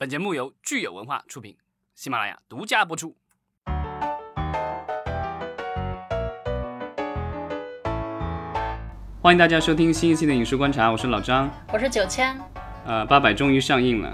本节目由聚友文化出品，喜马拉雅独家播出。欢迎大家收听新一期的影视观察，我是老张。我是九千。呃，八百终于上映了。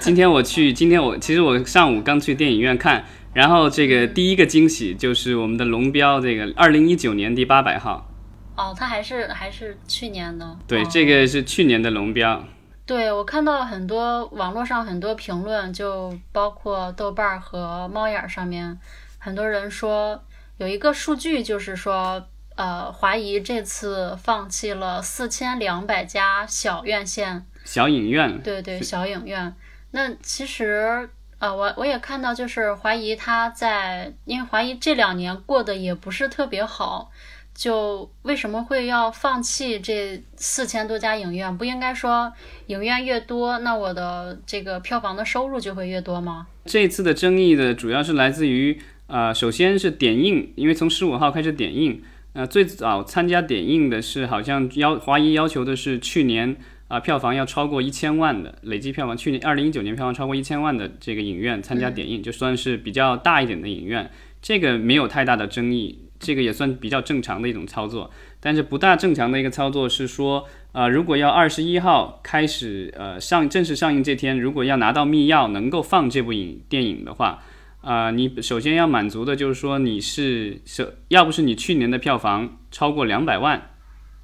今天我去，今天我其实我上午刚去电影院看，然后这个第一个惊喜就是我们的龙标，这个二零一九年第八百号。哦，它还是还是去年的。对，哦这个是去年的龙标。对我看到很多网络上很多评论，就包括豆瓣儿和猫眼儿上面，很多人说有一个数据，就是说，呃，华谊这次放弃了四千两百家小院线，小影院，对对，小影院。那其实，呃，我我也看到，就是华谊他在，因为华谊这两年过得也不是特别好，就为什么会要放弃这四千多家影院？不应该说影院越多，那我的这个票房的收入就会越多吗？这次的争议的，主要是来自于呃，首先是点映，因为从十五号开始点映，呃，最早参加点映的是好像要华谊要求的是去年啊、票房要超过一千万的累计票房，去年二零一九年票房超过一千万的这个影院参加点映，就算是比较大一点的影院，这个没有太大的争议，这个也算比较正常的一种操作。但是不大正常的一个操作是说，呃，如果要二十一号开始，呃，上正式上映这天，如果要拿到密钥能够放这部影电影的话，啊、你首先要满足的就是说你是是，要不是你去年的票房超过两百万，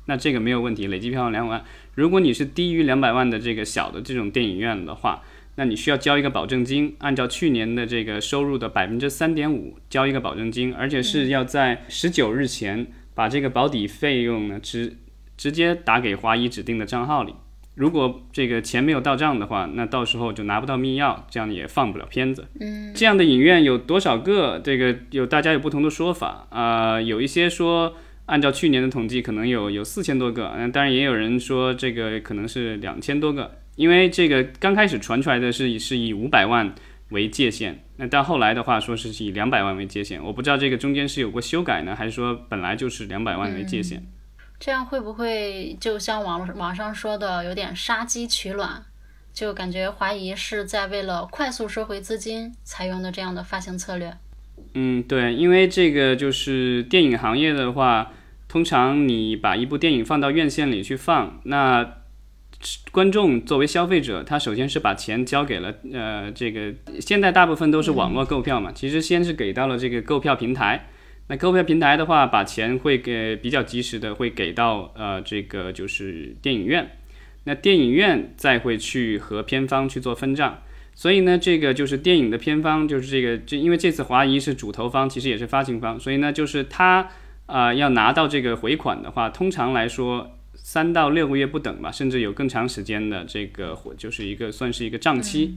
那这个没有问题，累计票房两百万。如果你是低于两百万的这个小的这种电影院的话，那你需要交一个保证金，按照去年的这个收入的百分之三点五交一个保证金，而且是要在十九日前把这个保底费用呢直直接打给华谊指定的账号里。如果这个钱没有到账的话，那到时候就拿不到密钥，这样也放不了片子。嗯，这样的影院有多少个？这个有大家有不同的说法啊、有一些说按照去年的统计，可能有有四千多个，嗯，当然也有人说这个可能是两千多个，因为这个刚开始传出来的是以是以五百万为界限，那到后来的话说是以两百万为界限，我不知道这个中间是有过修改呢，还是说本来就是两百万为界限。这样会不会就像网络网上说的，有点杀鸡取卵？就感觉华谊是在为了快速收回资金采用的这样的发行策略。嗯，对，因为这个就是电影行业的话，通常你把一部电影放到院线里去放，那观众作为消费者，他首先是把钱交给了呃这个，现在大部分都是网络购票嘛，其实先是给到了这个购票平台。那购票平台的话，把钱会给比较及时的会给到呃这个就是电影院，那电影院再会去和片方去做分账。所以呢，这个就是电影的片方，就是这个，就因为这次华谊是主投方，其实也是发行方，所以呢，就是他啊、要拿到这个回款的话，通常来说三到六个月不等吧，甚至有更长时间的这个，就是一个算是一个账期。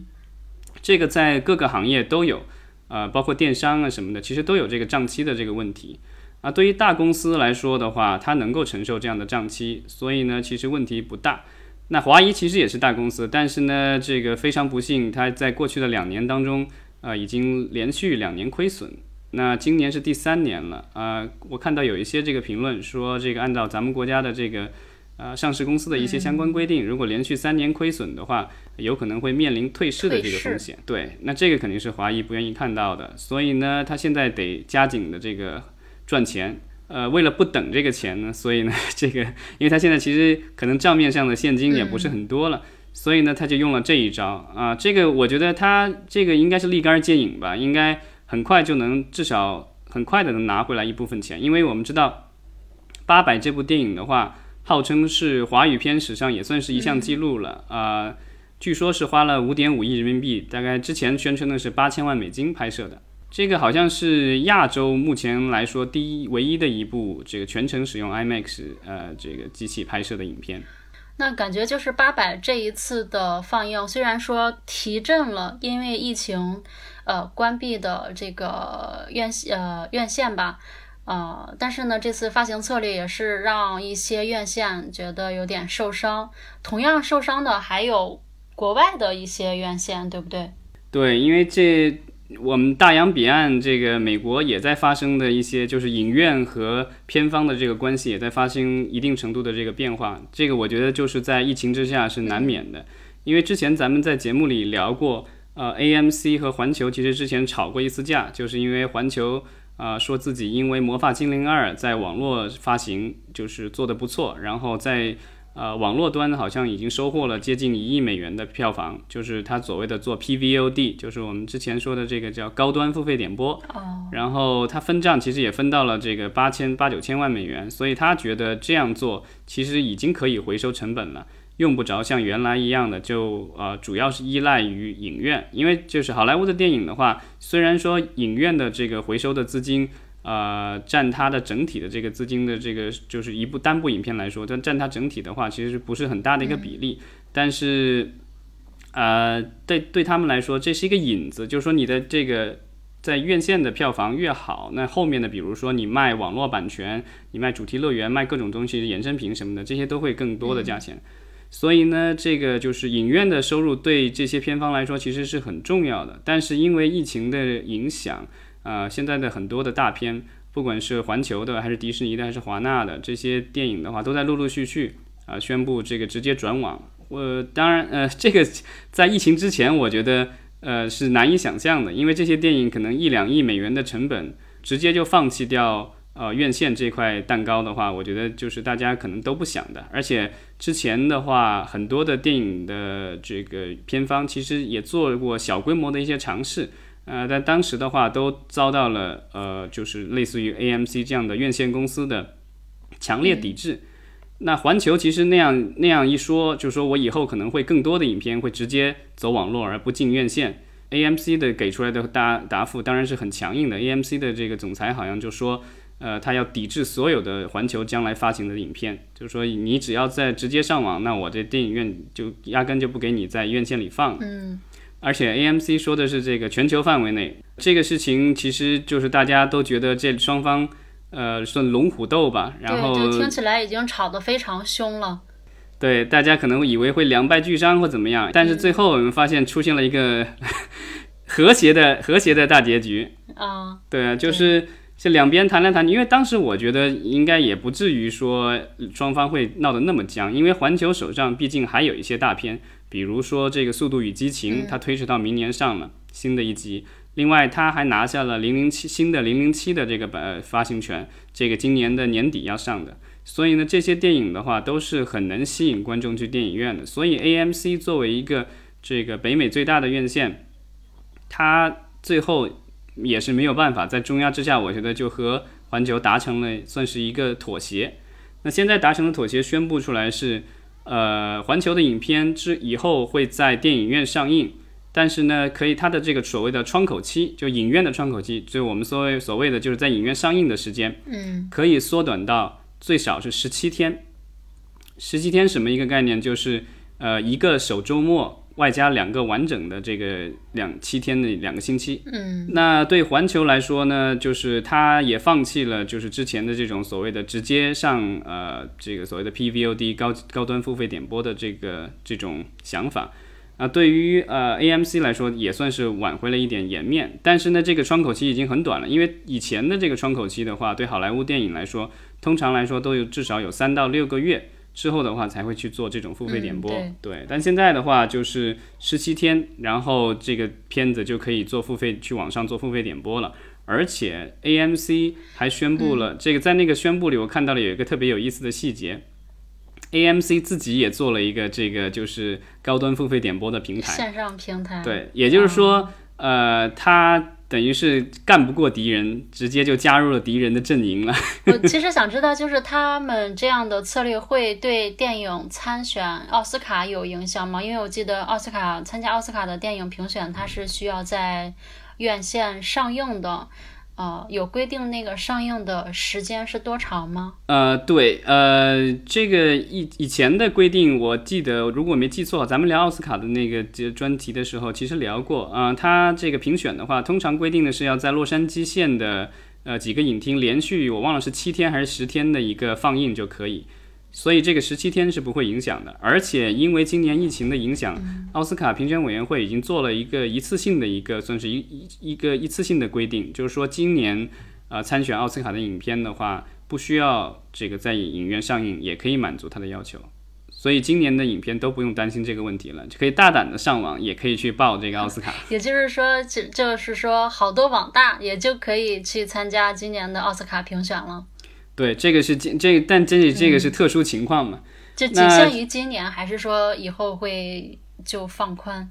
这个在各个行业都有，呃，包括电商啊什么的，其实都有这个账期的这个问题。啊，对于大公司来说的话，它能够承受这样的账期，所以呢，其实问题不大。那华谊其实也是大公司，但是呢，这个非常不幸，它在过去的两年当中，呃，已经连续两年亏损。那今年是第三年了，啊、我看到有一些这个评论说，这个按照咱们国家的这个呃上市公司的一些相关规定，如果连续三年亏损的话，有可能会面临退市的这个风险。对，那这个肯定是华谊不愿意看到的，所以呢，他现在得加紧的这个赚钱。呃，为了不等这个钱呢，所以呢，这个因为他现在其实可能账面上的现金也不是很多了，所以呢，他就用了这一招啊。这个我觉得他这个应该是立竿见影吧，应该很快就能至少很快的能拿回来一部分钱，因为我们知道《八佰》这部电影的话，号称是华语片史上也算是一项记录了啊、据说是花了五点五亿人民币，大概之前宣称的是八千万美金拍摄的。这个好像是亚洲目前来说第一唯一的一部这个全程使用 IMAX 呃这个机器拍摄的影片。那感觉就是八佰这一次的放映，虽然说提振了因为疫情呃关闭的这个院呃院线吧，呃，但是呢，这次发行策略也是让一些院线觉得有点受伤。同样受伤的还有国外的一些院线，对不对？对，因为这我们大洋彼岸这个美国也在发生的一些，就是影院和片方的这个关系也在发生一定程度的这个变化。这个我觉得就是在疫情之下是难免的，因为之前咱们在节目里聊过，呃，AMC 和环球其实之前吵过一次架，就是因为环球啊说自己因为《魔法精灵二》在网络发行就是做的不错，然后在呃网络端好像已经收获了接近一亿美元的票房，就是他所谓的做 PVOD，就是我们之前说的这个叫高端付费点播。哦，然后他分账其实也分到了这个八千八九千万美元，所以他觉得这样做其实已经可以回收成本了，用不着像原来一样的就呃主要是依赖于影院，因为就是好莱坞的电影的话，虽然说影院的这个回收的资金。呃，占它的整体的这个资金的这个，就是一部单部影片来说，但占它整体的话，其实不是很大的一个比例。但是，呃，对对他们来说，这是一个引子，就是说你的这个在院线的票房越好，那后面的比如说你卖网络版权，你卖主题乐园，卖各种东西衍生品什么的，这些都会更多的价钱。所以呢，这个就是影院的收入对这些片方来说其实是很重要的。但是因为疫情的影响，呃，现在的很多的大片，不管是环球的，还是迪士尼的，还是华纳的这些电影的话，都在陆陆续续啊、宣布这个直接转网。我当然，呃，这个在疫情之前，我觉得呃是难以想象的，因为这些电影可能一两亿美元的成本，直接就放弃掉呃院线这块蛋糕的话，我觉得就是大家可能都不想的。而且之前的话，很多的电影的这个片方其实也做过小规模的一些尝试。呃，但当时的话都遭到了呃，就是类似于 AMC 这样的院线公司的强烈抵制。那环球其实那样那样一说，就说我以后可能会更多的影片会直接走网络而不进院线。AMC 的给出来的答答复当然是很强硬的。AMC 的这个总裁好像就说，呃，他要抵制所有的环球将来发行的影片，就是说你只要在直接上网，那我这电影院就压根就不给你在院线里放。嗯，而且 AMC 说的是这个全球范围内，这个事情其实就是大家都觉得这双方呃算龙虎斗吧，然后对，就听起来已经吵得非常凶了。对大家可能以为会两败俱伤或怎么样，但是最后我们发现出现了一个 和谐的和谐的大结局。啊，对啊，就是这两边谈来谈去，因为当时我觉得应该也不至于说双方会闹得那么僵，因为环球手上毕竟还有一些大片，比如说这个《速度与激情》，它推迟到明年上了新的一集。另外，他还拿下了零零七新的零零七的这个版呃发行权，这个今年的年底要上的。所以呢，这些电影的话都是很能吸引观众去电影院的。所以 AMC 作为一个这个北美最大的院线，它最后也是没有办法在重压之下，我觉得就和环球达成了算是一个妥协。那现在达成的妥协宣布出来是，呃，环球的影片之以后会在电影院上映，但是呢，可以它的这个所谓的窗口期，就影院的窗口期，就我们所谓所谓的就是在影院上映的时间，嗯，可以缩短到最少是十七天。十七天什么一个概念？就是呃一个首周末外加两个完整的这个两七天的两个星期。嗯，那对环球来说呢，就是它也放弃了就是之前的这种所谓的直接上呃这个所谓的 PVOD 高高端付费点播的这个这种想法。啊，对于呃 AMC 来说也算是挽回了一点颜面，但是呢，这个窗口期已经很短了，因为以前的这个窗口期的话，对好莱坞电影来说，通常来说都有至少有三到六个月之后的话才会去做这种付费点播，嗯对。但现在的话就是十七天，然后这个片子就可以做付费去网上做付费点播了，而且 AMC 还宣布了、这个，在那个宣布里我看到了有一个特别有意思的细节。AMC 自己也做了一个这个就是高端付费点播的平台，线上平台。对，也就是说，呃，他等于是干不过敌人，直接就加入了敌人的阵营了。我其实想知道，就是他们这样的策略会对电影参选奥斯卡有影响吗？因为我记得奥斯卡参加奥斯卡的电影评选，它是需要在院线上映的。呃，有规定那个上映的时间是多长吗？呃，对，呃，这个以以前的规定，我记得如果没记错，咱们聊奥斯卡的那个节专题的时候，其实聊过啊、呃。它这个评选的话，通常规定的是要在洛杉矶县的呃几个影厅连续，我忘了是七天还是十天的一个放映就可以。所以这个十七天是不会影响的，而且因为今年疫情的影响，奥斯卡评选委员会已经做了一个一次性的一个算是一一一个一次性的规定，就是说今年呃参选奥斯卡的影片的话，不需要这个在影院上映，也可以满足他的要求。所以今年的影片都不用担心这个问题了，就可以大胆的上网，也可以去报这个奥斯卡。也就是说，就就是说，好多网大也就可以去参加今年的奥斯卡评选了。对，这个是今这，但这这个是特殊情况嘛？就仅限于今年，还是说以后会就放宽？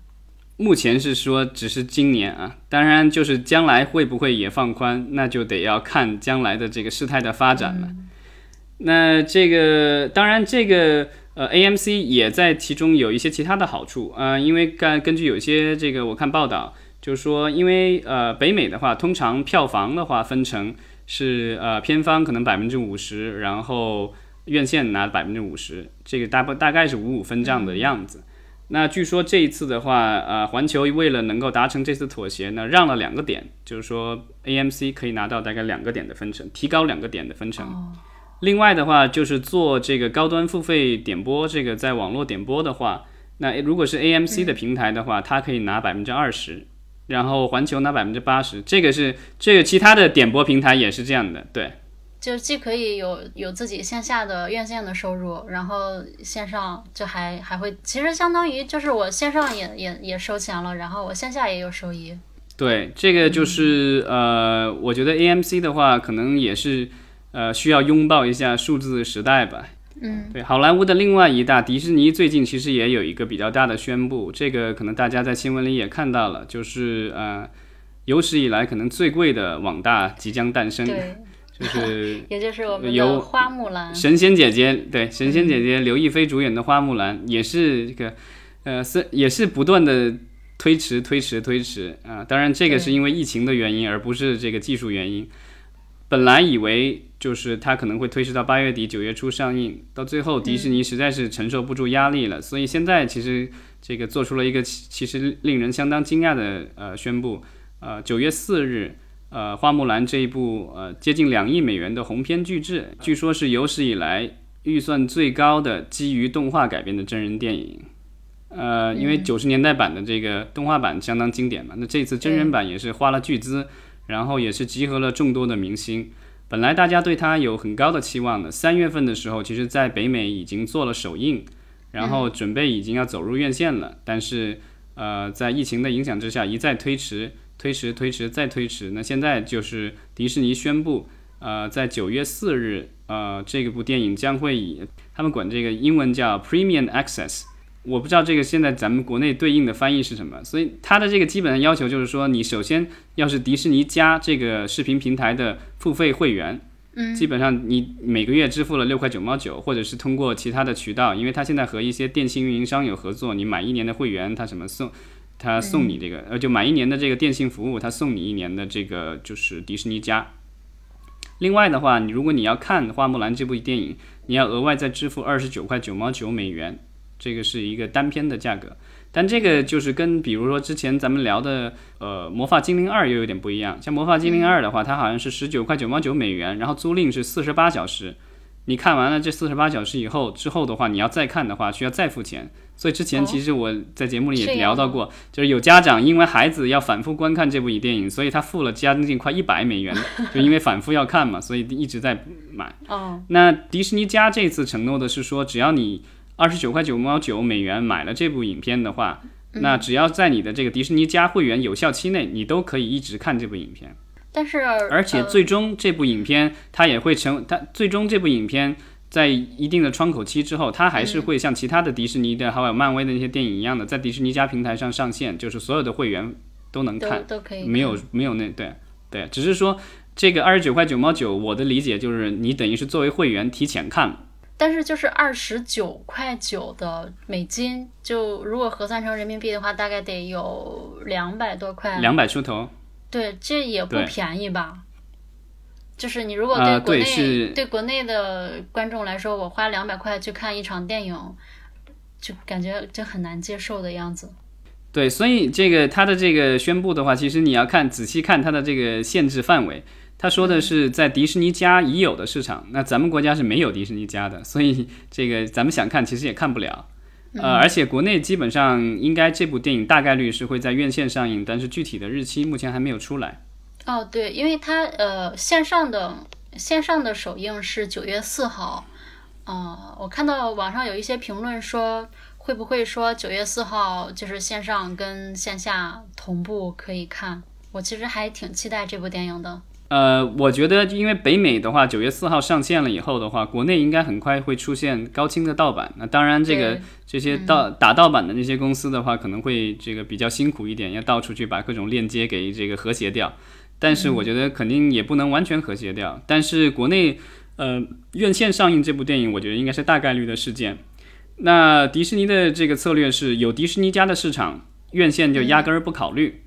目前是说只是今年啊，当然就是将来会不会也放宽，那就得要看将来的这个事态的发展了。那这个当然这个呃 AMC 也在其中有一些其他的好处啊，因为根根据有些这个我看报道，就是说因为呃北美的话，通常票房的话分成是呃片方可能百分之五十，然后院线拿百分之五十，这个大不大概是五五分这样的样子。那据说这一次的话，呃，环球为了能够达成这次妥协呢，让了两个点，就是说 AMC 可以拿到大概两个点的分成，提高两个点的分成。另外的话，就是做这个高端付费点播，这个在网络点播的话，那如果是 AMC 的平台的话，它可以拿百分之二十，然后环球拿百分之八十。这个是这个其他的点播平台也是这样的，对。就既可以有有自己线下的院线的收入，然后线上就还还会，其实相当于就是我线上也也也收钱了，然后我线下也有收益。对，这个就是呃，我觉得 AMC 的话，可能也是呃需要拥抱一下数字时代吧。嗯，对，好莱坞的另外一大迪士尼最近其实也有一个比较大的宣布，这个可能大家在新闻里也看到了，就是呃有史以来可能最贵的网大即将诞生。对。就是，也就是我们由花木兰，神仙姐姐，对，神仙姐姐刘亦菲主演的花木兰也是这个，呃，是也是不断的推迟、推迟、推迟啊。当然，这个是因为疫情的原因，而不是这个技术原因。本来以为就是它可能会推迟到八月底、九月初上映，到最后迪士尼实在是承受不住压力了，所以现在其实这个做出了一个其实令人相当惊讶的呃宣布，呃，九月四日。呃，花木兰这一部呃接近两亿美元的鸿篇巨制，据说是有史以来预算最高的基于动画改编的真人电影。呃，因为九十年代版的这个动画版相当经典嘛，那这次真人版也是花了巨资，然后也是集合了众多的明星。本来大家对它有很高的期望的，三月份的时候，其实在北美已经做了首映，然后准备已经要走入院线了，但是呃，在疫情的影响之下一再推迟。推迟，推迟，再推迟。那现在就是迪士尼宣布，呃，在九月四日，呃，这部电影将会以他们管这个英文叫 Premium Access，我不知道这个现在咱们国内对应的翻译是什么。所以它的这个基本的要求就是说，你首先要是迪士尼加这个视频平台的付费会员，嗯，基本上你每个月支付了六块九毛九，或者是通过其他的渠道，因为它现在和一些电信运营商有合作，你买一年的会员，它什么送。它送你这个，呃，就买一年的这个电信服务，它送你一年的这个就是迪士尼加。另外的话，你如果你要看《花木兰》这部电影，你要额外再支付二十九块九毛九美元，这个是一个单片的价格。但这个就是跟比如说之前咱们聊的呃《魔法精灵二》又有点不一样。像《魔法精灵二》的话，它好像是十九块九毛九美元，然后租赁是四十八小时。你看完了这四十八小时以后，之后的话你要再看的话，需要再付钱。所以之前其实我在节目里也聊到过，就是有家长因为孩子要反复观看这部电影，所以他付了将近快一百美元，就因为反复要看嘛，所以一直在买。哦。那迪士尼家这次承诺的是说，只要你二十九块九毛九美元买了这部影片的话，那只要在你的这个迪士尼加会员有效期内，你都可以一直看这部影片。但是，而且最终这部影片它也会成，它最终这部影片。在一定的窗口期之后，它还是会像其他的迪士尼的还有漫威的那些电影一样的，在迪士尼加平台上上线，就是所有的会员都能看，都可以，没有没有那对对，只是说这个二十九块九毛九，我的理解就是你等于是作为会员提前看了。但是就是二十九块九的美金，就如果核算成人民币的话，大概得有两百多块，两百出头。对，这也不便宜吧？就是你如果对国内对国内的观众来说，我花两百块去看一场电影，就感觉就很难接受的样子。对，所以这个它的这个宣布的话，其实你要看仔细看它的这个限制范围。他说的是在迪士尼家已有的市场，那咱们国家是没有迪士尼家的，所以这个咱们想看其实也看不了。呃，而且国内基本上应该这部电影大概率是会在院线上映，但是具体的日期目前还没有出来。哦，对，因为它呃线上的线上的首映是九月四号，啊，我看到网上有一些评论说，会不会说九月四号就是线上跟线下同步可以看？我其实还挺期待这部电影的。呃，我觉得因为北美的话，九月四号上线了以后的话，国内应该很快会出现高清的盗版。那当然，这个这些盗打盗版的那些公司的话，可能会这个比较辛苦一点，要到处去把各种链接给这个和谐掉。但是我觉得肯定也不能完全和谐掉。但是国内呃院线上映这部电影，我觉得应该是大概率的事件。那迪士尼的这个策略是有迪士尼家的市场，院线就压根儿不考虑。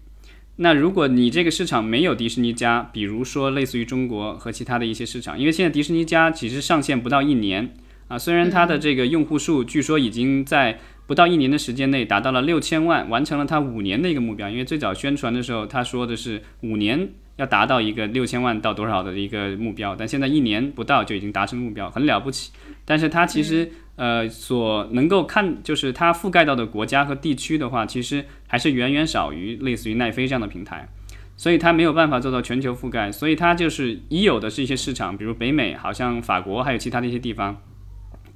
那如果你这个市场没有迪士尼家，比如说类似于中国和其他的一些市场，因为现在迪士尼家其实上线不到一年啊，虽然它的这个用户数据说已经在不到一年的时间内达到了六千万，完成了它五年的一个目标，因为最早宣传的时候他说的是五年要达到一个六千万到多少的一个目标，但现在一年不到就已经达成目标，很了不起。但是它其实。呃，所能够看就是它覆盖到的国家和地区的话，其实还是远远少于类似于奈飞这样的平台，所以它没有办法做到全球覆盖，所以它就是已有的是一些市场，比如北美，好像法国还有其他的一些地方，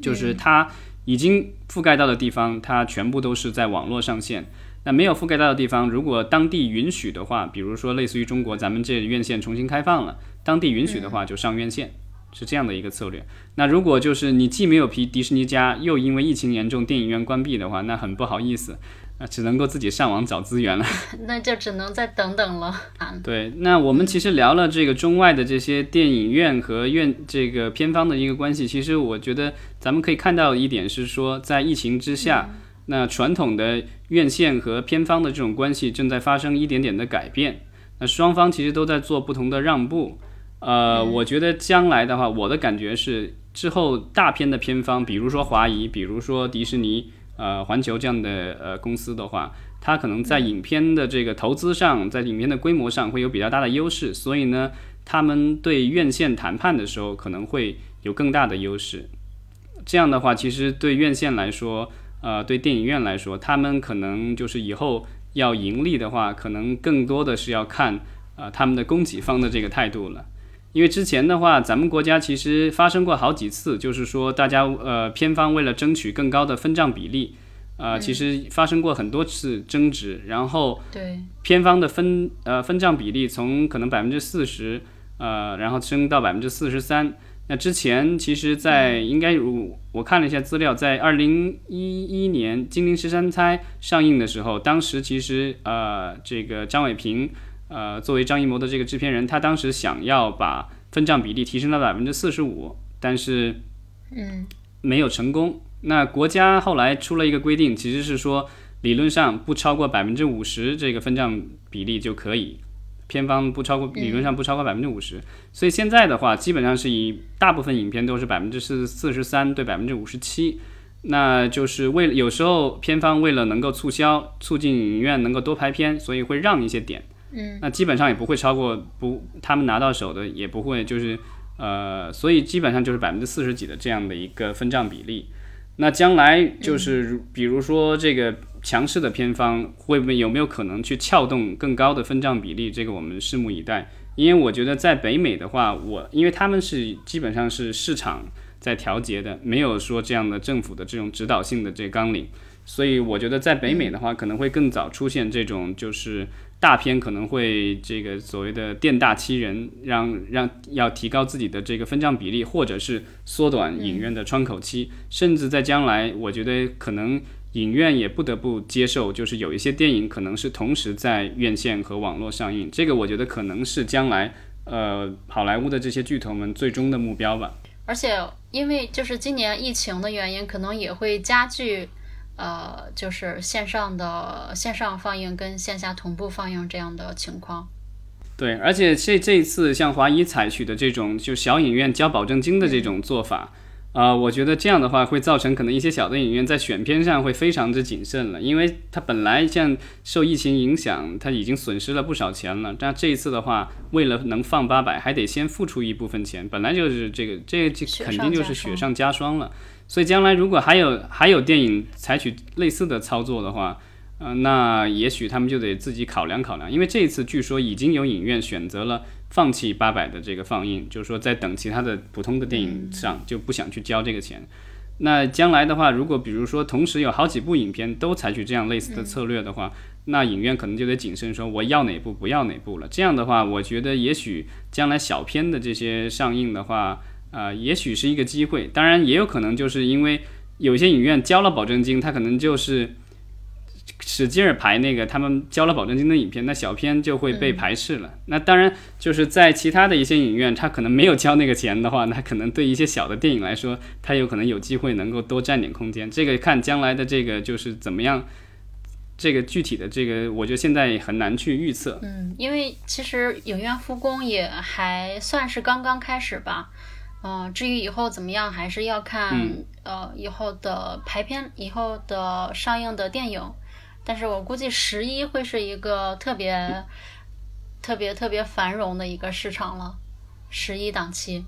就是它已经覆盖到的地方，它全部都是在网络上线。那没有覆盖到的地方，如果当地允许的话，比如说类似于中国，咱们这院线重新开放了，当地允许的话就上院线。是这样的一个策略。那如果就是你既没有皮迪士尼家，又因为疫情严重，电影院关闭的话，那很不好意思，那只能够自己上网找资源了。那就只能再等等了。对，那我们其实聊了这个中外的这些电影院和院这个片方的一个关系。其实我觉得咱们可以看到一点是说，在疫情之下，那传统的院线和片方的这种关系正在发生一点点的改变。那双方其实都在做不同的让步。呃，我觉得将来的话，我的感觉是之后大片的片方，比如说华谊，比如说迪士尼、呃环球这样的呃公司的话，它可能在影片的这个投资上，在影片的规模上会有比较大的优势，所以呢，他们对院线谈判的时候可能会有更大的优势。这样的话，其实对院线来说，呃，对电影院来说，他们可能就是以后要盈利的话，可能更多的是要看啊他们的供给方的这个态度了。因为之前的话，咱们国家其实发生过好几次，就是说大家呃片方为了争取更高的分账比例，呃，其实发生过很多次争执，然后对片方的分呃分账比例从可能百分之四十呃，然后升到百分之四十三。那之前其实，在应该如我看了一下资料，在二零一一年《金陵十三钗》上映的时候，当时其实呃这个张伟平。呃，作为张艺谋的这个制片人，他当时想要把分账比例提升到百分之四十五，但是，嗯，没有成功。那国家后来出了一个规定，其实是说理论上不超过百分之五十这个分账比例就可以，片方不超过理论上不超过百分之五十。所以现在的话，基本上是以大部分影片都是百分之四四十三对百分之五十七，那就是为了有时候片方为了能够促销，促进影院能够多排片，所以会让一些点。嗯，那基本上也不会超过不，他们拿到手的也不会就是，呃，所以基本上就是百分之四十几的这样的一个分账比例。那将来就是比如说这个强势的偏方会不会有没有可能去撬动更高的分账比例？这个我们拭目以待。因为我觉得在北美的话，我因为他们是基本上是市场在调节的，没有说这样的政府的这种指导性的这纲领，所以我觉得在北美的话可能会更早出现这种就是。大片可能会这个所谓的店大欺人，让让要提高自己的这个分账比例，或者是缩短影院的窗口期，甚至在将来，我觉得可能影院也不得不接受，就是有一些电影可能是同时在院线和网络上映，这个我觉得可能是将来呃好莱坞的这些巨头们最终的目标吧。而且因为就是今年疫情的原因，可能也会加剧。呃，就是线上的线上放映跟线下同步放映这样的情况。对，而且这这一次像华谊采取的这种就小影院交保证金的这种做法，啊，我觉得这样的话会造成可能一些小的影院在选片上会非常之谨慎了，因为它本来像受疫情影响，它已经损失了不少钱了。但这一次的话，为了能放八百，还得先付出一部分钱，本来就是这个这这肯定就是雪上加霜了。所以将来如果还有还有电影采取类似的操作的话，呃，那也许他们就得自己考量考量，因为这一次据说已经有影院选择了放弃八百的这个放映，就是说在等其他的普通的电影上就不想去交这个钱。那将来的话，如果比如说同时有好几部影片都采取这样类似的策略的话，那影院可能就得谨慎说我要哪部不要哪部了。这样的话，我觉得也许将来小片的这些上映的话，呃，也许是一个机会。当然，也有可能就是因为有些影院交了保证金，他可能就是使劲儿排那个他们交了保证金的影片，那小片就会被排斥了。那当然就是在其他的一些影院，他可能没有交那个钱的话，那可能对一些小的电影来说，他有可能有机会能够多占点空间。这个看将来的这个就是怎么样。这个具体的这个，我觉得现在很难去预测。嗯，因为其实影院复工也还算是刚刚开始吧。嗯，至于以后怎么样，还是要看呃以后的排片、以后的上映的电影。但是我估计十一会是一个特别、特别、特别繁荣的一个市场了。十一档期。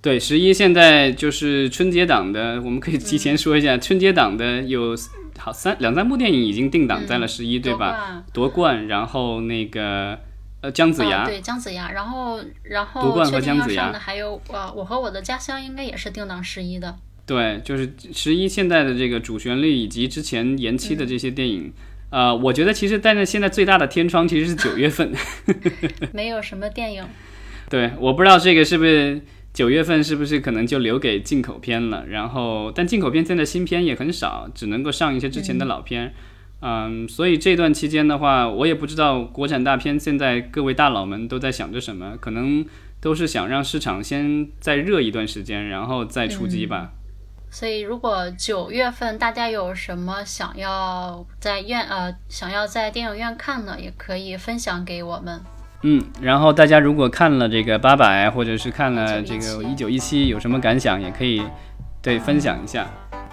对，十一现在就是春节档的，我们可以提前说一下，春节档的有。好，三两三部电影已经定档在了十一，对吧？夺冠，然后那个呃姜子牙，对姜子牙，然后然后夺冠和姜子牙的还有呃我和我的家乡应该也是定档十一的。对，就是十一现在的这个主旋律以及之前延期的这些电影，呃，我觉得其实但是现在最大的天窗其实是九月份，没有什么电影。对，我不知道这个是不是。九月份是不是可能就留给进口片了？然后，但进口片现在新片也很少，只能够上一些之前的老片。嗯，所以这段期间的话，我也不知道国产大片现在各位大佬们都在想着什么，可能都是想让市场先再热一段时间，然后再出击吧。所以，如果九月份大家有什么想要在院呃想要在电影院看的，也可以分享给我们。嗯，然后大家如果看了这个八百，或者是看了这个一九一七，有什么感想，也可以对分享一下。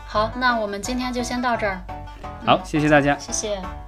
好，那我们今天就先到这儿。好，谢谢大家，谢谢。